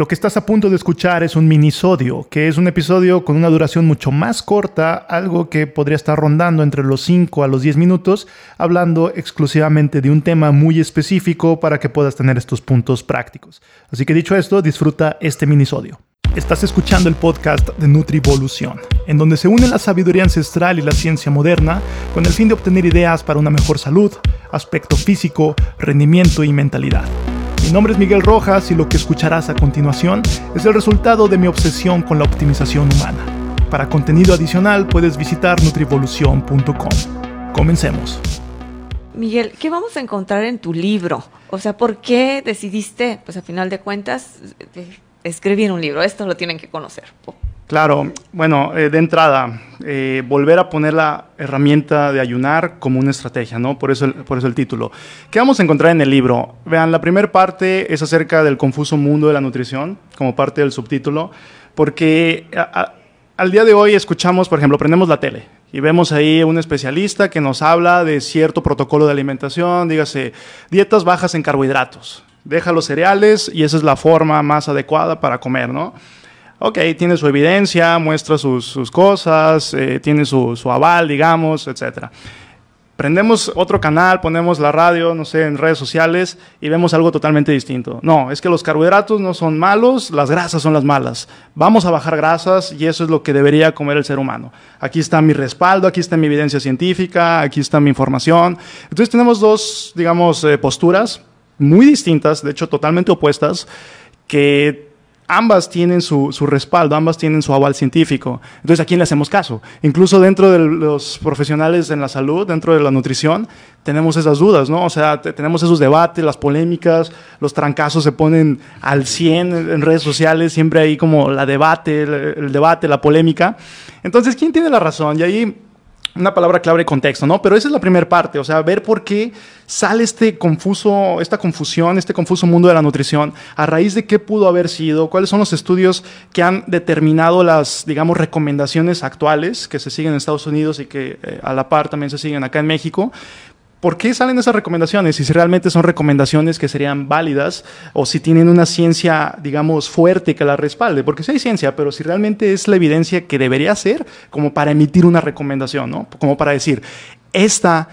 Lo que estás a punto de escuchar es un minisodio, que es un episodio con una duración mucho más corta, algo que podría estar rondando entre los 5 a los 10 minutos, hablando exclusivamente de un tema muy específico para que puedas tener estos puntos prácticos. Así que dicho esto, disfruta este minisodio. Estás escuchando el podcast de Nutrivolución, en donde se une la sabiduría ancestral y la ciencia moderna con el fin de obtener ideas para una mejor salud, aspecto físico, rendimiento y mentalidad. Mi nombre es Miguel Rojas y lo que escucharás a continuación es el resultado de mi obsesión con la optimización humana. Para contenido adicional puedes visitar nutrivolución.com. Comencemos. Miguel, ¿qué vamos a encontrar en tu libro? O sea, ¿por qué decidiste, pues a final de cuentas, escribir un libro? Esto lo tienen que conocer. Claro, bueno, eh, de entrada, eh, volver a poner la herramienta de ayunar como una estrategia, ¿no? Por eso, el, por eso el título. ¿Qué vamos a encontrar en el libro? Vean, la primera parte es acerca del confuso mundo de la nutrición, como parte del subtítulo, porque al día de hoy escuchamos, por ejemplo, prendemos la tele y vemos ahí un especialista que nos habla de cierto protocolo de alimentación, dígase, dietas bajas en carbohidratos, deja los cereales y esa es la forma más adecuada para comer, ¿no? Ok, tiene su evidencia, muestra sus, cosas, eh, tiene su, aval, digamos, etc. Prendemos otro canal, ponemos la radio, no sé, en redes sociales y vemos algo totalmente distinto. No, es que los carbohidratos no son malos, las grasas son las malas. Vamos a bajar grasas y eso es lo que debería comer el ser humano. Aquí está mi respaldo, aquí está mi evidencia científica, aquí está mi información. Entonces tenemos dos, digamos, eh, posturas muy distintas, de hecho totalmente opuestas, que ambas tienen su, respaldo, ambas tienen su aval científico. Entonces, ¿a quién le hacemos caso? Incluso dentro de los profesionales en la salud, dentro de la nutrición, tenemos esas dudas, ¿no? O sea, tenemos esos debates, las polémicas, los trancazos se ponen al 100 en redes sociales, siempre hay como la debate, el debate, la polémica. Entonces, ¿quién tiene la razón? Y ahí una palabra clave de contexto, ¿no? Pero esa es la primera parte, o sea, ver por qué sale este confuso, esta confusión, este confuso mundo de la nutrición, a raíz de qué pudo haber sido, cuáles son los estudios que han determinado las, digamos, recomendaciones actuales que se siguen en Estados Unidos y que eh, a la par también se siguen acá en México, ¿Por qué salen esas recomendaciones? Y si realmente son recomendaciones que serían válidas o si tienen una ciencia, digamos, fuerte que la respalde. Porque si hay ciencia, pero si realmente es la evidencia que debería ser como para emitir una recomendación, ¿no? Como para decir, esta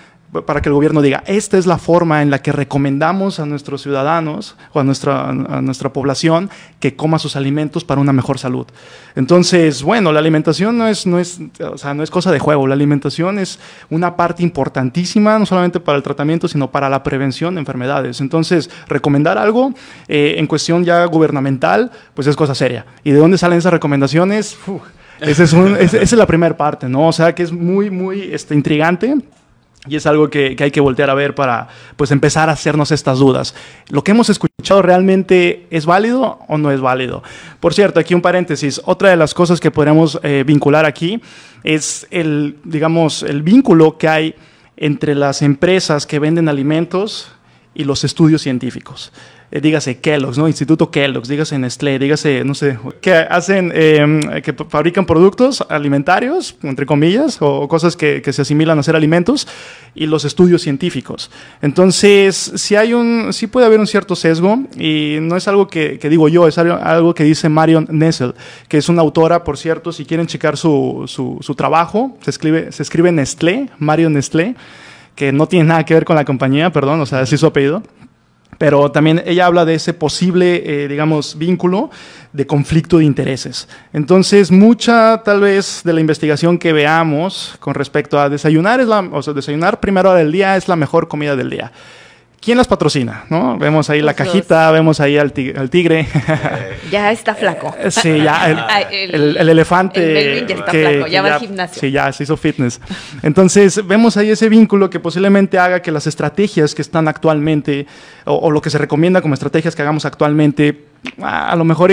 para que el gobierno diga, esta es la forma en la que recomendamos a nuestros ciudadanos o a nuestra, a nuestra población que coma sus alimentos para una mejor salud. Entonces, bueno, la alimentación no es, no, es, o sea, no es cosa de juego, la alimentación es una parte importantísima, no solamente para el tratamiento, sino para la prevención de enfermedades. Entonces, recomendar algo eh, en cuestión ya gubernamental, pues es cosa seria. ¿Y de dónde salen esas recomendaciones? esa es, es, la primera parte, ¿no? O sea, que es muy, muy este, intrigante y es algo que, hay que voltear a ver para pues, empezar a hacernos estas dudas. ¿Lo que hemos escuchado realmente es válido o no es válido? Por cierto, aquí un paréntesis. Otra de las cosas que podríamos eh, vincular aquí es el, digamos, el vínculo que hay entre las empresas que venden alimentos y los estudios científicos. Eh, dígase Kellogg's, ¿no? Instituto Kellogg's, dígase Nestlé, dígase, no sé, que hacen, em, que fabrican productos alimentarios, entre comillas, o cosas que, que, se asimilan a ser alimentos, y los estudios científicos. Entonces, si hay un, sí puede haber un cierto sesgo, y no es algo que, digo yo, es algo que dice Marion Nessel, que es una autora, por cierto, si quieren checar su, su, su trabajo, se escribe, se escribe Nestlé, Marion Nestlé, que no tiene nada que ver con la compañía, perdón, o sea, así su apellido pero también ella habla de ese posible, eh, digamos, vínculo de conflicto de intereses. Entonces, mucha tal vez de la investigación que veamos con respecto a desayunar, es o sea, desayunar primero del día es la mejor comida del día. ¿Quién las patrocina? ¿no? Vemos ahí la cajita, vemos ahí al tigre. Ya está flaco. Eh, sí, ya el, el, elefante. El ya está flaco, ya va al gimnasio. Sí, ya se hizo fitness. Entonces, vemos ahí ese vínculo que posiblemente haga que las estrategias que están actualmente, o lo que se recomienda como estrategias que hagamos actualmente, a lo mejor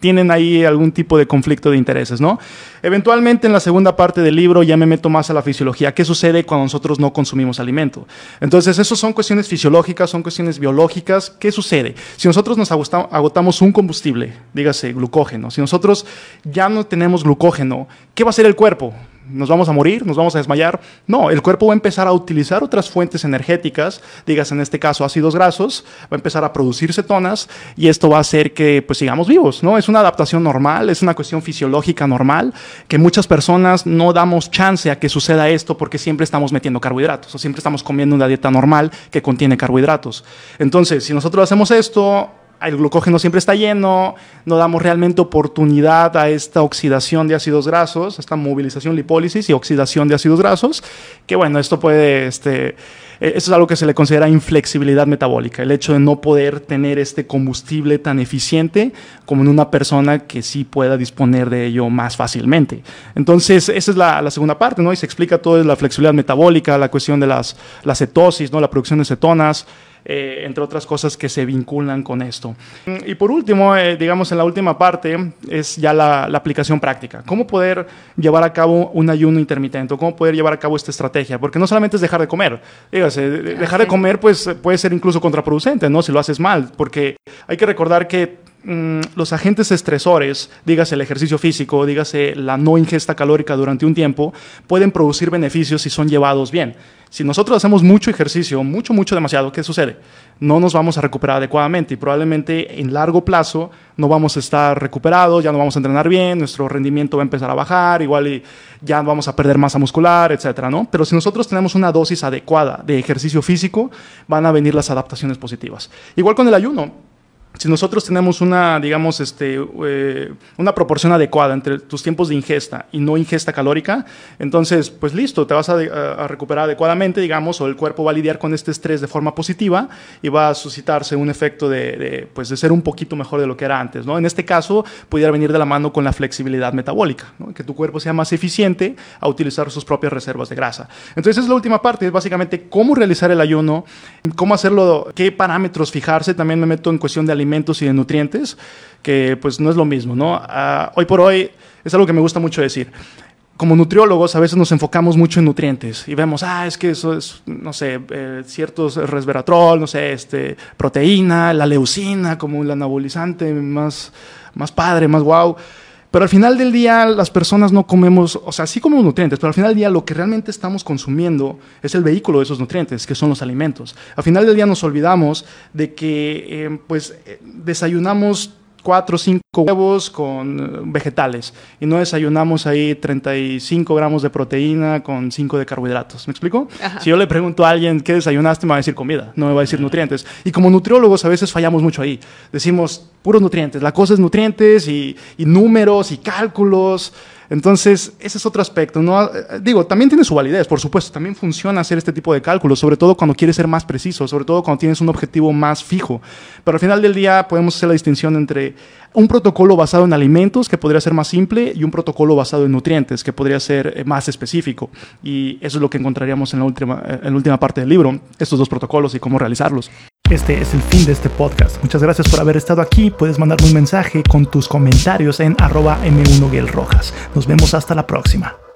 tienen ahí algún tipo de conflicto de intereses, ¿no? Eventualmente en la segunda parte del libro ya me meto más a la fisiología. ¿Qué sucede cuando nosotros no consumimos alimento? Entonces, eso son cuestiones fisiológicas, son cuestiones biológicas. ¿Qué sucede? Si nosotros nos agotamos un combustible, dígase glucógeno, si nosotros ya no tenemos glucógeno, ¿qué va a hacer el cuerpo? Nos vamos a morir, nos vamos a desmayar. No, el cuerpo va a empezar a utilizar otras fuentes energéticas, digas en este caso ácidos grasos, va a empezar a producir cetonas y esto va a hacer que pues sigamos vivos, ¿no? Es una adaptación normal, es una cuestión fisiológica normal, que muchas personas no damos chance a que suceda esto porque siempre estamos metiendo carbohidratos o siempre estamos comiendo una dieta normal que contiene carbohidratos. Entonces, si nosotros hacemos esto, el glucógeno siempre está lleno, no damos realmente oportunidad a esta oxidación de ácidos grasos, esta movilización lipólisis y oxidación de ácidos grasos, que bueno, esto puede, este, eh, eso es algo que se le considera inflexibilidad metabólica, el hecho de no poder tener este combustible tan eficiente como en una persona que sí pueda disponer de ello más fácilmente. Entonces, esa es la, la segunda parte, ¿no? Y se explica todo la flexibilidad metabólica, la cuestión de las, la cetosis, ¿no? La producción de cetonas, eh, entre otras cosas que se vinculan con esto. Y por último, eh, digamos en la última parte, es ya la, aplicación práctica. ¿Cómo poder llevar a cabo un ayuno intermitente? ¿Cómo poder llevar a cabo esta estrategia? Porque no solamente es dejar de comer. Dígase, dejar de comer pues, puede ser incluso contraproducente, ¿no? Si lo haces mal, porque hay que recordar que mm, los agentes estresores, dígase el ejercicio físico, dígase la no ingesta calórica durante un tiempo, pueden producir beneficios si son llevados bien. Si nosotros hacemos mucho ejercicio, mucho, mucho, demasiado, ¿qué sucede? No nos vamos a recuperar adecuadamente y probablemente en largo plazo no vamos a estar recuperados, ya no vamos a entrenar bien, nuestro rendimiento va a empezar a bajar, igual y ya vamos a perder masa muscular, etcétera, ¿no? Pero si nosotros tenemos una dosis adecuada de ejercicio físico, van a venir las adaptaciones positivas. Igual con el ayuno si nosotros tenemos una, digamos, este, eh, una proporción adecuada entre tus tiempos de ingesta y no ingesta calórica, entonces, pues listo, te vas a, recuperar adecuadamente, digamos, o el cuerpo va a lidiar con este estrés de forma positiva y va a suscitarse un efecto de, pues, de ser un poquito mejor de lo que era antes, ¿no? En este caso, pudiera venir de la mano con la flexibilidad metabólica, que tu cuerpo sea más eficiente a utilizar sus propias reservas de grasa. Entonces, es la última parte, es básicamente cómo realizar el ayuno, cómo hacerlo, qué parámetros fijarse, también me meto en cuestión de alimentos y de nutrientes, que pues no es lo mismo, ¿no? Ah, hoy por hoy es algo que me gusta mucho decir. Como nutriólogos a veces nos enfocamos mucho en nutrientes y vemos, ah, es que eso es, no sé, eh, ciertos resveratrol, no sé, este, proteína, la leucina como el anabolizante más, más padre, más guau. Pero al final del día las personas no comemos, o sea, sí comemos nutrientes, pero al final del día lo que realmente estamos consumiendo es el vehículo de esos nutrientes, que son los alimentos. Al final del día nos olvidamos de que eh, pues eh, desayunamos cuatro o cinco huevos con eh, vegetales y no desayunamos ahí 35 gramos de proteína con 5 de carbohidratos. ¿Me explico? Si yo le pregunto a alguien qué desayunaste, me va a decir comida, no me va a decir nutrientes. Y como nutriólogos a veces fallamos mucho ahí. Decimos puros nutrientes, la cosa es nutrientes y, y números y cálculos. Entonces, ese es otro aspecto. ¿no? Eh, digo, también tiene su validez, por supuesto. También funciona hacer este tipo de cálculos, sobre todo cuando quieres ser más preciso, sobre todo cuando tienes un objetivo más fijo. Pero al final del día podemos hacer la distinción entre un protocolo basado en alimentos, que podría ser más simple, y un protocolo basado en nutrientes, que podría ser eh, más específico. Y eso es lo que encontraríamos en la última, eh, en la última parte del libro, estos dos protocolos y cómo realizarlos. Este es el fin de este podcast. Muchas gracias por haber estado aquí. Puedes mandarme un mensaje con tus comentarios en arroba m 1 Nos vemos hasta la próxima.